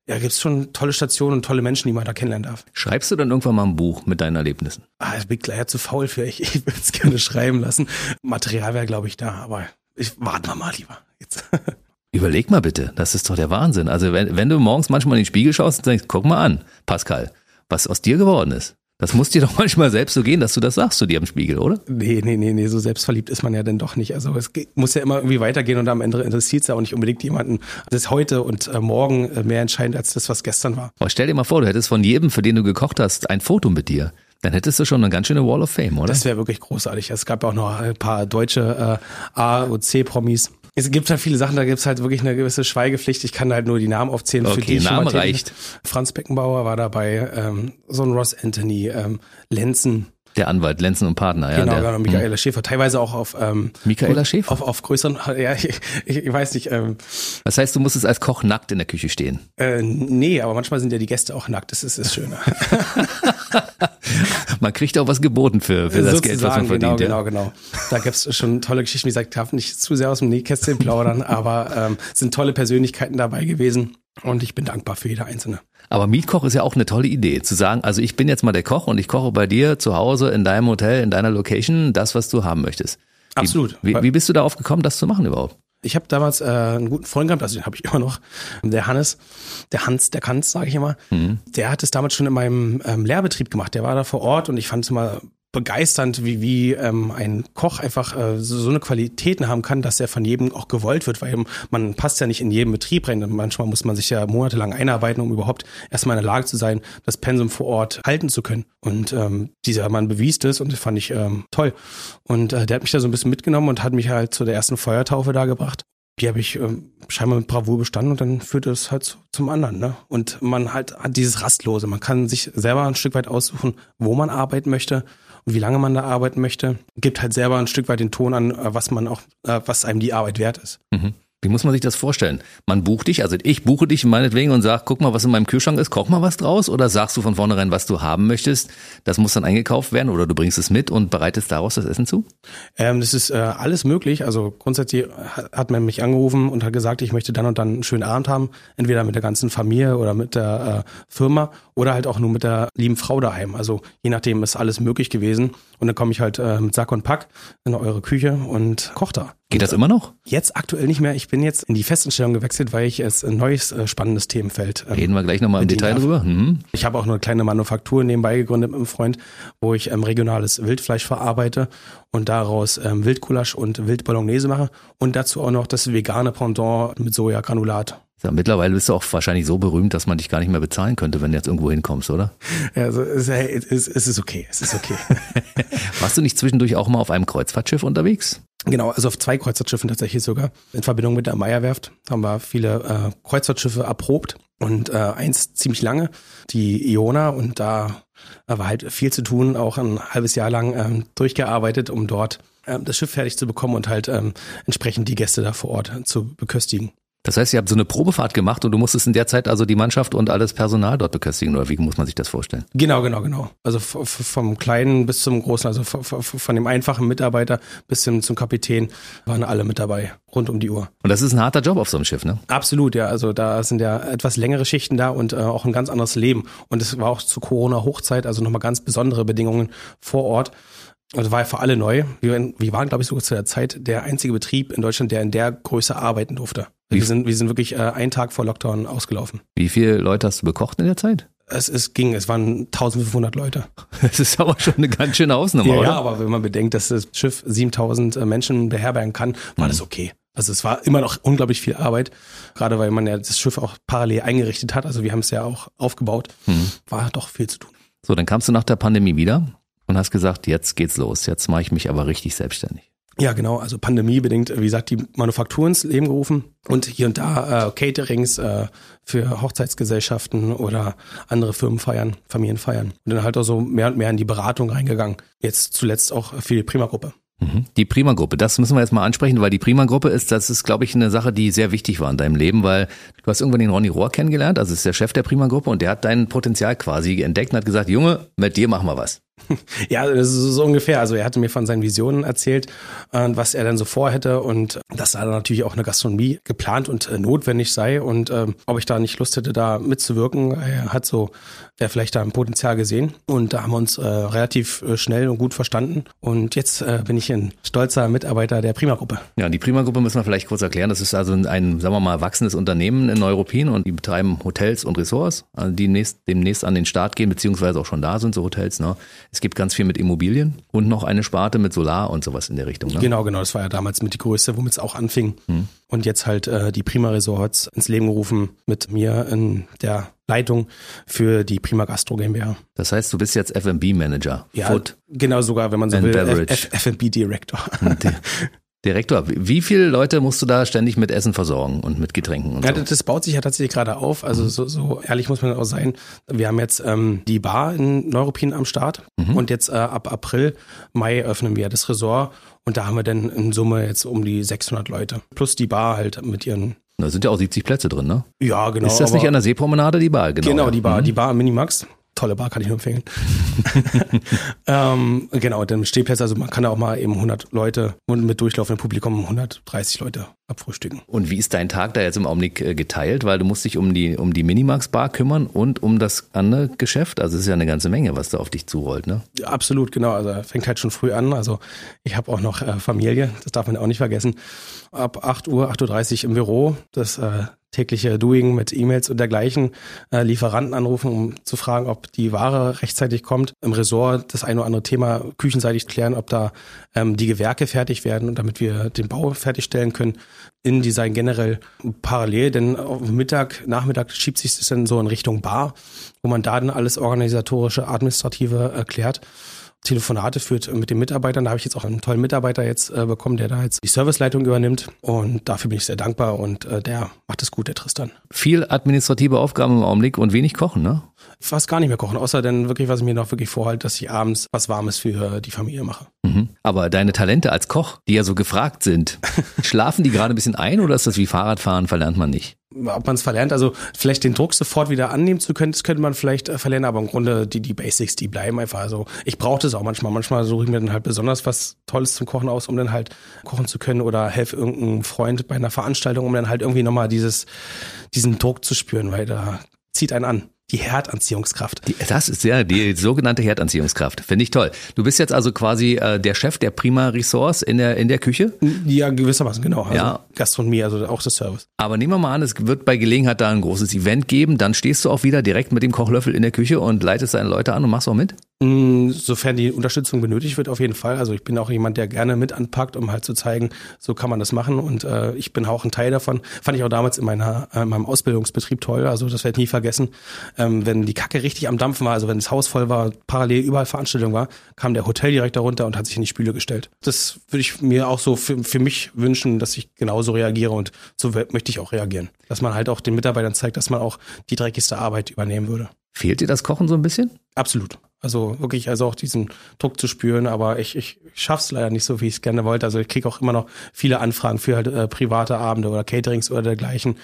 ja, gibt's schon tolle Stationen und tolle Menschen, die man da kennenlernen darf. Schreibst du dann irgendwann mal ein Buch mit deinen Erlebnissen? Ah, ich bin leider zu faul für. Ich, ich würde es gerne schreiben lassen. Material wäre, glaube ich, da, aber ich warten wir mal lieber. Jetzt. Überleg mal bitte, das ist doch der Wahnsinn. Also wenn, wenn du morgens manchmal in den Spiegel schaust und denkst, guck mal an, Pascal, was aus dir geworden ist. Das muss dir doch manchmal selbst so gehen, dass du das sagst zu dir im Spiegel, oder? Nee, nee, nee, nee, so selbstverliebt ist man ja dann doch nicht. Also es muss ja immer irgendwie weitergehen und am Ende interessiert es ja auch nicht unbedingt jemanden. Das ist heute und äh, morgen äh, mehr entscheidend als das, was gestern war. Aber stell dir mal vor, du hättest von jedem, für den du gekocht hast, ein Foto mit dir. Dann hättest du schon eine ganz schöne Wall of Fame, oder? Das wäre wirklich großartig. Es gab auch noch ein paar deutsche äh, A- und C-Promis. Es gibt halt viele Sachen, da gibt's halt wirklich eine gewisse Schweigepflicht. Ich kann halt nur die Namen aufzählen. Okay, die ich schon Name reicht. Franz Beckenbauer war dabei, ähm, so ein Ross Anthony, ähm, Lenzen, der Anwalt, Lenzen und Partner, ja. genau, der, genau, hm. Michaela Schäfer, teilweise auch auf ähm, Michaela Schäfer? Auf, auf größeren, ja, ich, ich weiß nicht, ähm, Das heißt, du musstest als Koch nackt in der Küche stehen. äh, nee, aber manchmal sind ja die Gäste auch nackt, das ist, ist schöner. Man kriegt auch was geboten für, für das Geld, was man verdient. genau, ja. genau, genau. Da gibt's schon tolle Geschichten. Wie gesagt, ich darf nicht zu sehr aus dem Nähkästchen plaudern, aber ähm, sind tolle Persönlichkeiten dabei gewesen und ich bin dankbar für jede einzelne. Aber Mietkoch ist ja auch eine tolle Idee, zu sagen, also ich bin jetzt mal der Koch und ich koche bei dir zu Hause in deinem Hotel, in deiner Location, das, was du haben möchtest. Wie, Absolut. Wie, wie bist du darauf gekommen, das zu machen überhaupt? Ich habe damals äh, einen guten Freund gehabt, also den habe ich immer noch, der Hannes, der Hans, der Kanz, sage ich immer. Der hat es damals schon in meinem ähm, Lehrbetrieb gemacht. Der war da vor Ort und ich fand es immer begeisternd, wie, wie ähm, ein Koch einfach äh, so, so eine Qualitäten haben kann, dass er von jedem auch gewollt wird, weil man passt ja nicht in jedem Betrieb rein. Manchmal muss man sich ja monatelang einarbeiten, um überhaupt erstmal in der Lage zu sein, das Pensum vor Ort halten zu können. Und ähm, dieser Mann bewies das und das fand ich ähm, toll. Und äh, der hat mich da so ein bisschen mitgenommen und hat mich halt zu der ersten Feuertaufe da gebracht. Die habe ich ähm, scheinbar mit Bravour bestanden und dann führte es halt zum anderen. Ne? Und man halt hat dieses Rastlose. Man kann sich selber ein Stück weit aussuchen, wo man arbeiten möchte und wie lange man da arbeiten möchte. Gibt halt selber ein Stück weit den Ton an, äh, was man auch, äh, was einem die Arbeit wert ist. Mhm. Wie muss man sich das vorstellen? Man bucht dich, also ich buche dich meinetwegen und sag, guck mal, was in meinem Kühlschrank ist, koch mal was draus oder sagst du von vornherein, was du haben möchtest? Das muss dann eingekauft werden oder du bringst es mit und bereitest daraus das Essen zu? Ähm, das ist äh, alles möglich. Also grundsätzlich hat man mich angerufen und hat gesagt, ich möchte dann und dann einen schönen Abend haben, entweder mit der ganzen Familie oder mit der äh, Firma oder halt auch nur mit der lieben Frau daheim. Also je nachdem ist alles möglich gewesen. Und dann komme ich halt äh, mit Sack und Pack in eure Küche und koche da. Geht das immer noch? Jetzt aktuell nicht mehr. Ich bin jetzt in die Festanstellung gewechselt, weil ich es ein neues äh, spannendes Themenfeld. Ähm, Reden wir gleich nochmal im Detail darf. drüber. Mhm. Ich habe auch eine kleine Manufaktur nebenbei gegründet mit einem Freund, wo ich ähm, regionales Wildfleisch verarbeite und daraus ähm, Wildgulasch und Wildbolognese mache und dazu auch noch das vegane Pendant mit Sojagranulat. Ja, mittlerweile bist du auch wahrscheinlich so berühmt, dass man dich gar nicht mehr bezahlen könnte, wenn du jetzt irgendwo hinkommst, oder? Ja, also es, es, es ist okay, es ist okay. Warst du nicht zwischendurch auch mal auf einem Kreuzfahrtschiff unterwegs? Genau, also auf zwei Kreuzfahrtschiffen tatsächlich sogar. In Verbindung mit der Meierwerft haben wir viele äh, Kreuzfahrtschiffe erprobt und äh, eins ziemlich lange, die Iona und da war halt viel zu tun, auch ein halbes Jahr lang ähm, durchgearbeitet, um dort ähm, das Schiff fertig zu bekommen und halt ähm, entsprechend die Gäste da vor Ort zu beköstigen. Das heißt, ihr habt so eine Probefahrt gemacht und du musstest in der Zeit also die Mannschaft und alles Personal dort beköstigen oder wie muss man sich das vorstellen? Genau, genau, genau. Also vom kleinen bis zum großen, also von dem einfachen Mitarbeiter bis zum, zum Kapitän waren alle mit dabei, rund um die Uhr. Und das ist ein harter Job auf so einem Schiff, ne? Absolut, ja. Also da sind ja etwas längere Schichten da und äh, auch ein ganz anderes Leben. Und es war auch zu Corona-Hochzeit, also nochmal ganz besondere Bedingungen vor Ort. Also war ja für alle neu. Wir, wir waren, glaube ich, sogar zu der Zeit der einzige Betrieb in Deutschland, der in der Größe arbeiten durfte. Wir sind, wir sind wirklich äh, einen Tag vor Lockdown ausgelaufen. Wie viele Leute hast du bekocht in der Zeit? Es, es ging, es waren 1500 Leute. Das ist aber schon eine ganz schöne Hausnummer, ja, oder? Ja, aber wenn man bedenkt, dass das Schiff 7000 äh, Menschen beherbergen kann, war mhm. das okay. Also es war immer noch unglaublich viel Arbeit, gerade weil man ja das Schiff auch parallel eingerichtet hat. Also wir haben es ja auch aufgebaut. Mhm. War doch viel zu tun. So, dann kamst du nach der Pandemie wieder und hast gesagt, jetzt geht's los. Jetzt mache ich mich aber richtig selbstständig. Ja, genau. Also pandemiebedingt, wie gesagt, die Manufaktur ins Leben gerufen und hier und da äh, Caterings äh, für Hochzeitsgesellschaften oder andere Firmenfeiern, Familienfeiern. Und dann halt auch so mehr und mehr in die Beratung reingegangen. Jetzt zuletzt auch für die Prima-Gruppe. Mhm. Die Prima-Gruppe, das müssen wir jetzt mal ansprechen, weil die Prima-Gruppe ist, das ist, glaube ich, eine Sache, die sehr wichtig war in deinem Leben, weil du hast irgendwann den Ronny Rohr kennengelernt, also ist der Chef der Prima-Gruppe und der hat dein Potenzial quasi entdeckt und hat gesagt, Junge, mit dir machen wir was. Ja, das ist so ungefähr. Also er hatte mir von seinen Visionen erzählt, äh, was er denn so vorhätte und dass da natürlich auch eine Gastronomie geplant und äh, notwendig sei und ähm, ob ich da nicht Lust hätte, da mitzuwirken. Er hat so er vielleicht da ein Potenzial gesehen und da haben wir uns äh, relativ äh, schnell und gut verstanden und jetzt äh, bin ich ein stolzer Mitarbeiter der Prima-Gruppe. Ja, die Prima-Gruppe müssen wir vielleicht kurz erklären. Das ist also ein, sagen wir mal, wachsendes Unternehmen in Neuruppin und die betreiben Hotels und Ressorts, also die nächst, demnächst an den Start gehen, beziehungsweise auch schon da sind, so Hotels. Ne? Es gibt ganz viel mit Immobilien und noch eine Sparte mit Solar und sowas in der Richtung. Ne? Genau, genau. Das war ja damals mit die größte, womit es auch anfing. Hm. Und jetzt halt äh, die Prima Resorts ins Leben gerufen mit mir in der Leitung für die Prima Gastro GmbH. Das heißt, du bist jetzt F&B Manager. Ja, Food genau sogar, wenn man so will, F&B Director. Direktor, wie viele Leute musst du da ständig mit Essen versorgen und mit Getränken? Und ja, so? das baut sich ja tatsächlich gerade auf. Also mhm. so, so ehrlich muss man auch sein. Wir haben jetzt ähm, die Bar in Neuruppin am Start mhm. und jetzt äh, ab April, Mai öffnen wir das Resort und da haben wir dann in Summe jetzt um die 600 Leute. Plus die Bar halt mit ihren da sind ja auch 70 Plätze drin, ne? Ja, genau. Ist das nicht an der Seepromenade die Bar? Genau, genau die Bar, mhm. die Bar Minimax tolle Bar, kann ich nur empfehlen. ähm, genau, dann Stehplätze, also man kann da auch mal eben 100 Leute und mit durchlaufendem Publikum 130 Leute abfrühstücken. Und wie ist dein Tag da jetzt im Augenblick äh, geteilt? Weil du musst dich um die, um die Minimax-Bar kümmern und um das andere Geschäft. Also es ist ja eine ganze Menge, was da auf dich zurollt, ne? Ja, absolut, genau. Also fängt halt schon früh an. Also ich habe auch noch äh, Familie, das darf man auch nicht vergessen. Ab 8 Uhr, 8.30 Uhr im Büro. Das äh, tägliche Doing mit E-Mails und dergleichen, äh, Lieferanten anrufen, um zu fragen, ob die Ware rechtzeitig kommt. Im Ressort das eine oder andere Thema küchenseitig klären, ob da ähm, die Gewerke fertig werden und damit wir den Bau fertigstellen können. Innendesign generell parallel, denn Mittag, Nachmittag schiebt sich das dann so in Richtung Bar, wo man da dann alles organisatorische, administrative erklärt. Telefonate führt mit den Mitarbeitern. Da habe ich jetzt auch einen tollen Mitarbeiter jetzt äh, bekommen, der da jetzt die Serviceleitung übernimmt. Und dafür bin ich sehr dankbar und äh, der macht es gut, der Tristan. Viel administrative Aufgaben im Augenblick und wenig kochen, ne? Fast gar nicht mehr kochen, außer dann wirklich, was ich mir noch wirklich vorhalte, dass ich abends was Warmes für die Familie mache. Mhm. Aber deine Talente als Koch, die ja so gefragt sind, schlafen die gerade ein bisschen ein oder ist das wie Fahrradfahren, verlernt man nicht? Ob man es verlernt, also vielleicht den Druck sofort wieder annehmen zu können, das könnte man vielleicht äh, verlernen, aber im Grunde die, die Basics, die bleiben einfach. Also ich brauche das auch manchmal. Manchmal suche ich mir dann halt besonders was Tolles zum Kochen aus, um dann halt kochen zu können oder helfe irgendeinem Freund bei einer Veranstaltung, um dann halt irgendwie nochmal dieses, diesen Druck zu spüren, weil da zieht einen an die Herdanziehungskraft. Die, das ist ja die sogenannte Herdanziehungskraft. Finde ich toll. Du bist jetzt also quasi äh, der Chef der Prima Resource in der, in der Küche? Ja, gewissermaßen, genau. Also ja. Gastronomie, also auch das Service. Aber nehmen wir mal an, es wird bei Gelegenheit da ein großes Event geben, dann stehst du auch wieder direkt mit dem Kochlöffel in der Küche und leitest deine Leute an und machst auch mit? Mm, sofern die Unterstützung benötigt wird, auf jeden Fall. Also ich bin auch jemand, der gerne mit anpackt, um halt zu zeigen, so kann man das machen. Und äh, ich bin auch ein Teil davon. Fand ich auch damals in, meiner, äh, in meinem Ausbildungsbetrieb toll. Also das werde ich nie vergessen. Ähm, wenn die Kacke richtig am Dampfen war, also wenn das Haus voll war, parallel überall Veranstaltung war, kam der Hoteldirektor runter und hat sich in die Spüle gestellt. Das würde ich mir auch so für, für mich wünschen, dass ich genauso reagiere und so möchte ich auch reagieren. Dass man halt auch den Mitarbeitern zeigt, dass man auch die dreckigste Arbeit übernehmen würde. Fehlt dir das Kochen so ein bisschen? Absolut. Also wirklich, also auch diesen Druck zu spüren, aber ich, ich schaff's leider nicht so, wie ich es gerne wollte. Also ich kriege auch immer noch viele Anfragen für halt äh, private Abende oder Caterings oder dergleichen.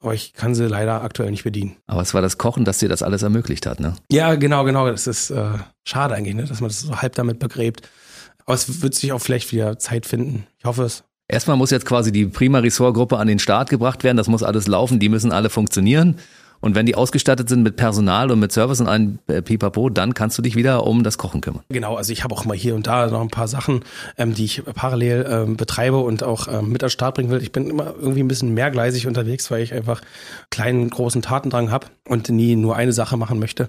Aber ich kann sie leider aktuell nicht bedienen. Aber es war das Kochen, das dir das alles ermöglicht hat, ne? Ja, genau, genau. Das ist äh, schade eigentlich, ne? dass man das so halb damit begräbt. Aber es wird sich auch vielleicht wieder Zeit finden. Ich hoffe es. Erstmal muss jetzt quasi die Prima Ressort Gruppe an den Start gebracht werden. Das muss alles laufen. Die müssen alle funktionieren. Und wenn die ausgestattet sind mit Personal und mit Service und einem äh, Pipapo, dann kannst du dich wieder um das Kochen kümmern. Genau, also ich habe auch mal hier und da noch ein paar Sachen, ähm, die ich parallel ähm, betreibe und auch ähm, mit an Start bringen will. Ich bin immer irgendwie ein bisschen mehrgleisig unterwegs, weil ich einfach kleinen, großen Tatendrang habe und nie nur eine Sache machen möchte.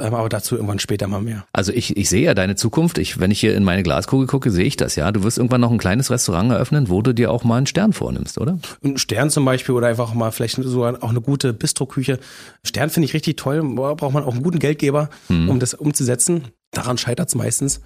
Ähm, aber dazu irgendwann später mal mehr. Also ich, ich sehe ja deine Zukunft. Ich, wenn ich hier in meine Glaskugel gucke, sehe ich das ja. Du wirst irgendwann noch ein kleines Restaurant eröffnen, wo du dir auch mal einen Stern vornimmst, oder? Ein Stern zum Beispiel oder einfach mal vielleicht sogar auch eine gute Bistro-Küche. Stern finde ich richtig toll. Braucht man auch einen guten Geldgeber, mhm. um das umzusetzen. Daran scheitert es meistens.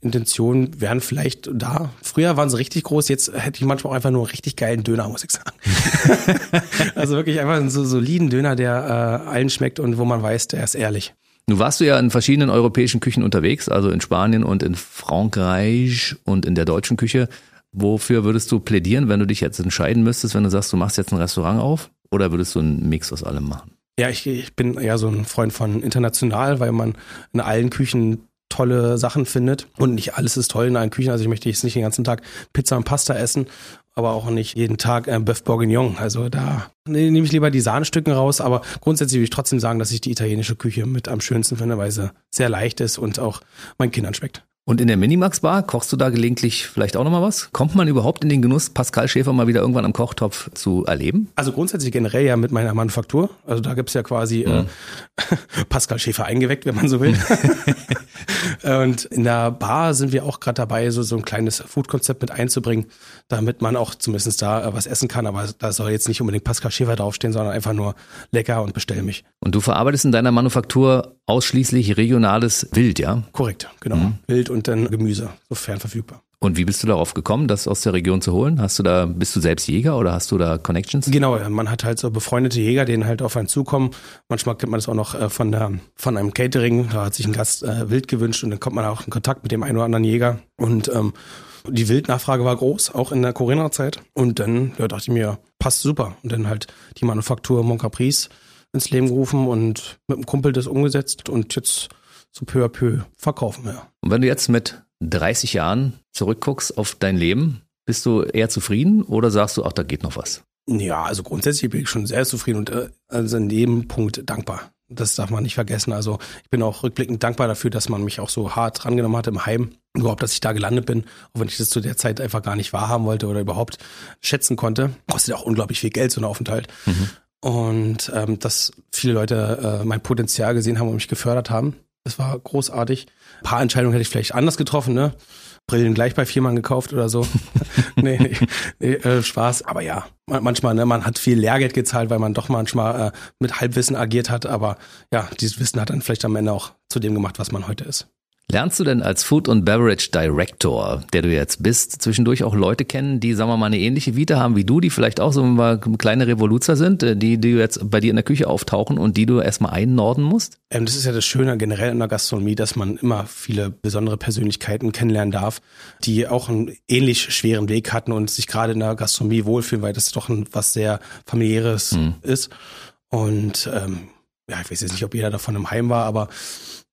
Intentionen wären vielleicht da. Früher waren sie richtig groß, jetzt hätte ich manchmal auch einfach nur einen richtig geilen Döner, muss ich sagen. also wirklich einfach einen so soliden Döner, der äh, allen schmeckt und wo man weiß, der ist ehrlich. Nun warst du ja in verschiedenen europäischen Küchen unterwegs, also in Spanien und in Frankreich und in der deutschen Küche. Wofür würdest du plädieren, wenn du dich jetzt entscheiden müsstest, wenn du sagst, du machst jetzt ein Restaurant auf? Oder würdest du einen Mix aus allem machen? Ja, ich, ich bin eher so ein Freund von international, weil man in allen Küchen tolle Sachen findet. Und nicht alles ist toll in allen Küchen. Also ich möchte jetzt nicht den ganzen Tag Pizza und Pasta essen, aber auch nicht jeden Tag äh, Bœuf Bourguignon. Also da nee, nehme ich lieber die Sahnestücken raus. Aber grundsätzlich will ich trotzdem sagen, dass ich die italienische Küche mit am schönsten finde, weil sie sehr leicht ist und auch meinen Kindern schmeckt. Und in der Minimax Bar kochst du da gelegentlich vielleicht auch nochmal was? Kommt man überhaupt in den Genuss, Pascal Schäfer mal wieder irgendwann am Kochtopf zu erleben? Also grundsätzlich generell ja mit meiner Manufaktur. Also da gibt's ja quasi mhm. äh, Pascal Schäfer eingeweckt, wenn man so will. und in der Bar sind wir auch gerade dabei, so, so ein kleines Food-Konzept mit einzubringen, damit man auch zumindest da äh, was essen kann. Aber da soll jetzt nicht unbedingt Pascal Schäfer draufstehen, sondern einfach nur lecker und bestell mich. Und du verarbeitest in deiner Manufaktur ausschließlich regionales Wild, ja? Korrekt, genau. Mhm. Wild und dann Gemüse, sofern verfügbar. Und wie bist du darauf gekommen, das aus der Region zu holen? Hast du da, bist du selbst Jäger oder hast du da Connections? Genau, man hat halt so befreundete Jäger, denen halt auf einen zukommen. Manchmal kennt man das auch noch äh, von der, von einem Catering. Da hat sich ein Gast äh, wild gewünscht und dann kommt man auch in Kontakt mit dem einen oder anderen Jäger. Und ähm, die Wildnachfrage war groß, auch in der Corinna-Zeit. Und dann ja, dachte ich mir, passt super. Und dann halt die Manufaktur Mon Caprice ins Leben gerufen und mit einem Kumpel das umgesetzt und jetzt so peu à peu verkaufen wir. Und wenn du jetzt mit 30 Jahren zurückguckst auf dein Leben, bist du eher zufrieden oder sagst du, ach, da geht noch was? Ja, also grundsätzlich bin ich schon sehr zufrieden und äh, also in jedem Punkt dankbar. Das darf man nicht vergessen. Also ich bin auch rückblickend dankbar dafür, dass man mich auch so hart drangenommen hat im Heim. Überhaupt, dass ich da gelandet bin, auch wenn ich das zu der Zeit einfach gar nicht wahrhaben wollte oder überhaupt schätzen konnte. Kostet auch unglaublich viel Geld, so ein Aufenthalt. Mhm. Und ähm, dass viele Leute äh, mein Potenzial gesehen haben und mich gefördert haben. Das war großartig. Ein paar Entscheidungen hätte ich vielleicht anders getroffen, ne? Brillen gleich bei Viermann gekauft oder so. nee, nee, nee äh, Spaß. Aber ja, manchmal, ne, man hat viel Lehrgeld gezahlt, weil man doch manchmal äh, mit Halbwissen agiert hat. Aber ja, dieses Wissen hat dann vielleicht am Ende auch zu dem gemacht, was man heute ist. Lernst du denn als Food and Beverage Director, der du jetzt bist, zwischendurch auch Leute kennen, die, sagen wir mal, eine ähnliche Vita haben wie du, die vielleicht auch so mal kleine Revoluzer sind, äh, die, die jetzt bei dir in der Küche auftauchen und die du erstmal einnorden musst? Ähm, das ist ja das Schöne generell in der Gastronomie, dass man immer viele besondere Persönlichkeiten kennenlernen darf, die auch einen ähnlich schweren Weg hatten und sich gerade in der Gastronomie wohlfühlen, weil das doch ein, was sehr familiäres mhm. ist. Und ähm, ja, ich weiß jetzt nicht, ob jeder davon im Heim war, aber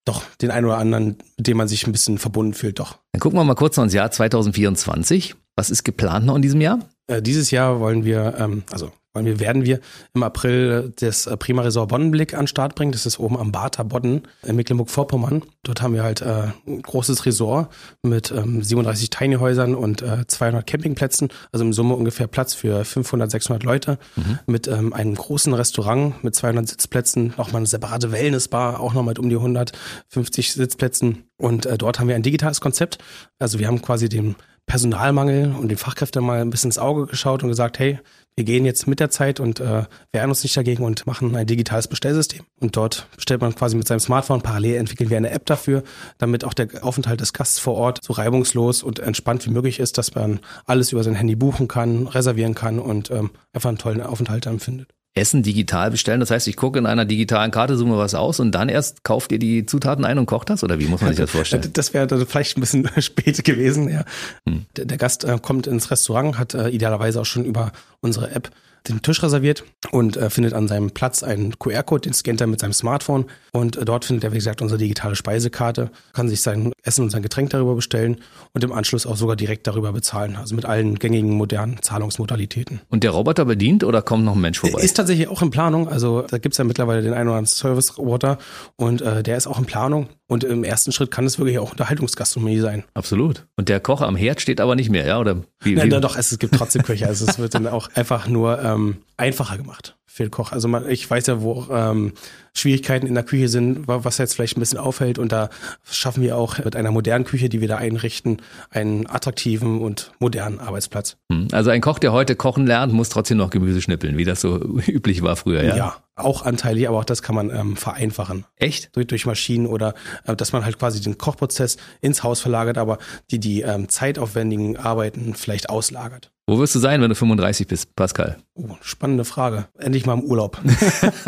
doch den einen oder anderen, mit dem man sich ein bisschen verbunden fühlt, doch. Dann gucken wir mal kurz noch ins Jahr 2024. Was ist geplant noch in diesem Jahr? Äh, dieses Jahr wollen wir, ähm, also wir werden wir im April das äh, Prima Resort Boddenblick an den Start bringen. Das ist oben am Barther Bodden in Mecklenburg-Vorpommern. Dort haben wir halt äh, ein großes Resort mit ähm, 37 Tiny Häusern und äh, 200 Campingplätzen. Also im Summe ungefähr Platz für 500, 600 Leute. Mhm. Mit ähm, einem großen Restaurant mit 200 Sitzplätzen. Nochmal eine separate Wellnessbar, auch noch mit um die 150 Sitzplätzen. Und äh, dort haben wir ein digitales Konzept. Also wir haben quasi dem Personalmangel und den Fachkräften mal ein bisschen ins Auge geschaut und gesagt, hey, wir gehen jetzt mit der Zeit und äh, wehren uns nicht dagegen und machen ein digitales Bestellsystem. Und dort bestellt man quasi mit seinem Smartphone, parallel entwickeln wir eine App dafür, damit auch der Aufenthalt des Gastes vor Ort so reibungslos und entspannt wie möglich ist, dass man alles über sein Handy buchen kann, reservieren kann und ähm, einfach einen tollen Aufenthalt empfindet. Essen digital bestellen. Das heißt, ich gucke in einer digitalen Karte, suche mir was aus und dann erst kauft ihr die Zutaten ein und kocht das? Oder wie muss man sich das vorstellen? Das wäre vielleicht ein bisschen spät gewesen, ja. Hm. Der, der, Gast äh, kommt ins Restaurant, hat äh, idealerweise auch schon über unsere App den Tisch reserviert und äh, findet an seinem Platz einen QR-Code, den scannt er mit seinem Smartphone und äh, dort findet er, wie gesagt, unsere digitale Speisekarte, kann sich sein Essen und sein Getränk darüber bestellen und im Anschluss auch sogar direkt darüber bezahlen, also mit allen gängigen modernen Zahlungsmodalitäten. Und der Roboter bedient oder kommt noch ein Mensch vorbei? Ist tatsächlich auch in Planung, also da gibt's ja mittlerweile den einen oder anderen Service-Roboter und äh, der ist auch in Planung und im ersten Schritt kann es wirklich auch Unterhaltungsgastronomie sein. Absolut. Und der Koch am Herd steht aber nicht mehr, ja? Oder wie, Nein, wie? doch, es, gibt trotzdem Köche. Also es wird dann auch einfach nur ähm, einfacher gemacht für den Koch. Also man, ich weiß ja, wo ähm, Schwierigkeiten in der Küche sind, was jetzt vielleicht ein bisschen auffällt. Und da schaffen wir auch mit einer modernen Küche, die wir da einrichten, einen attraktiven und modernen Arbeitsplatz. Hm. Also ein Koch, der heute kochen lernt, muss trotzdem noch Gemüse schnippeln, wie das so üblich war früher, ja? Ja, auch anteilig, aber auch das kann man ähm, vereinfachen. Echt? Durch, durch Maschinen oder äh, dass man halt quasi den Kochprozess ins Haus verlagert, aber die die ähm, zeitaufwendigen Arbeiten vielleicht auslagert. Wo wirst du sein, wenn du 35 bist, Pascal? Oh, spannende Frage. Endlich mal im Urlaub.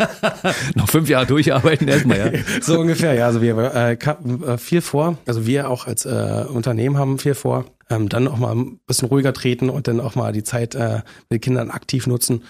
Noch fünf Jahre durcharbeiten erstmal, ja. so ungefähr, ja. Also wir äh, haben äh, viel vor. Also wir auch als äh, Unternehmen haben viel vor. Ähm, dann auch mal ein bisschen ruhiger treten und dann auch mal die Zeit äh, mit den Kindern aktiv nutzen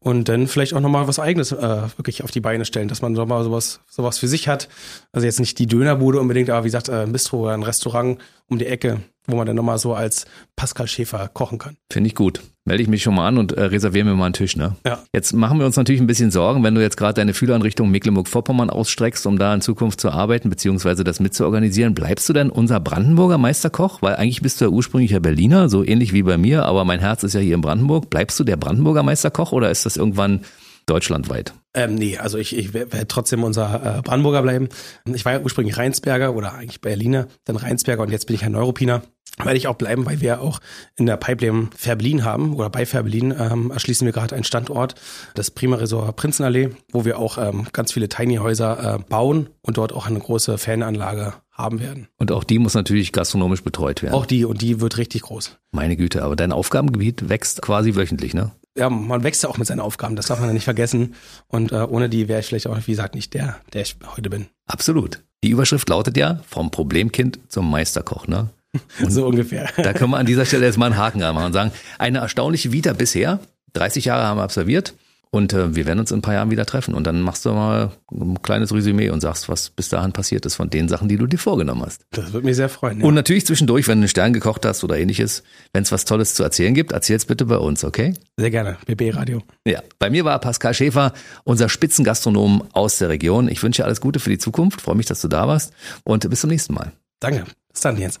und dann vielleicht auch nochmal was eigenes äh, wirklich auf die Beine stellen, dass man nochmal sowas, sowas für sich hat. Also jetzt nicht die Dönerbude unbedingt, aber wie gesagt, äh, ein Bistro oder ein Restaurant um die Ecke, wo man dann nochmal so als Pascal Schäfer kochen kann. Finde ich gut. Melde ich mich schon mal an und äh, reserviere mir mal einen Tisch, ne? Ja. Jetzt machen wir uns natürlich ein bisschen Sorgen, wenn du jetzt gerade deine Fühler in Richtung Mecklenburg-Vorpommern ausstreckst, um da in Zukunft zu arbeiten, beziehungsweise das mitzuorganisieren. Bleibst du denn unser Brandenburger Meisterkoch? Weil eigentlich bist du ja ursprünglicher Berliner, so ähnlich wie bei mir, aber mein Herz ist ja hier in Brandenburg. Bleibst du der Brandenburger Meisterkoch oder ist das irgendwann deutschlandweit? Ähm, nee, also ich, ich werde trotzdem unser äh, Brandenburger bleiben. Ich war ja ursprünglich Rheinsberger oder eigentlich Berliner, dann Rheinsberger und jetzt bin ich ein Neuropiner. Werde ich auch bleiben, weil wir auch in der Pipeline Färbelin haben oder bei Färbelin ähm, erschließen wir gerade einen Standort, das Prima Resort Prinzenallee, wo wir auch ähm, ganz viele Tiny Häuser äh, bauen und dort auch eine große Fananlage haben werden. Und auch die muss natürlich gastronomisch betreut werden. Auch die und die wird richtig groß. Meine Güte, aber dein Aufgabengebiet wächst quasi wöchentlich, ne? Ja, man wächst ja auch mit seinen Aufgaben, das darf man ja nicht vergessen. Und äh, ohne die wäre ich vielleicht auch, wie gesagt, nicht der, der ich heute bin. Absolut. Die Überschrift lautet ja vom Problemkind zum Meisterkoch, ne? Und so ungefähr. Da können wir an dieser Stelle jetzt mal einen Haken machen und sagen, eine erstaunliche Vita bisher. 30 Jahre haben wir absolviert. Und äh, wir werden uns in ein paar Jahren wieder treffen. Und dann machst du mal ein kleines Resümee und sagst, was bis dahin passiert ist von den Sachen, die du dir vorgenommen hast. Das würde mich sehr freuen. Ja. Und natürlich zwischendurch, wenn du einen Stern gekocht hast oder ähnliches, wenn es was Tolles zu erzählen gibt, erzähl's bitte bei uns, okay? Sehr gerne. BB Radio. Ja. Bei mir war Pascal Schäfer, unser Spitzengastronom aus der Region. Ich wünsche dir alles Gute für die Zukunft. Freue mich, dass du da warst. Und bis zum nächsten Mal. Danke. Bis dann jetzt.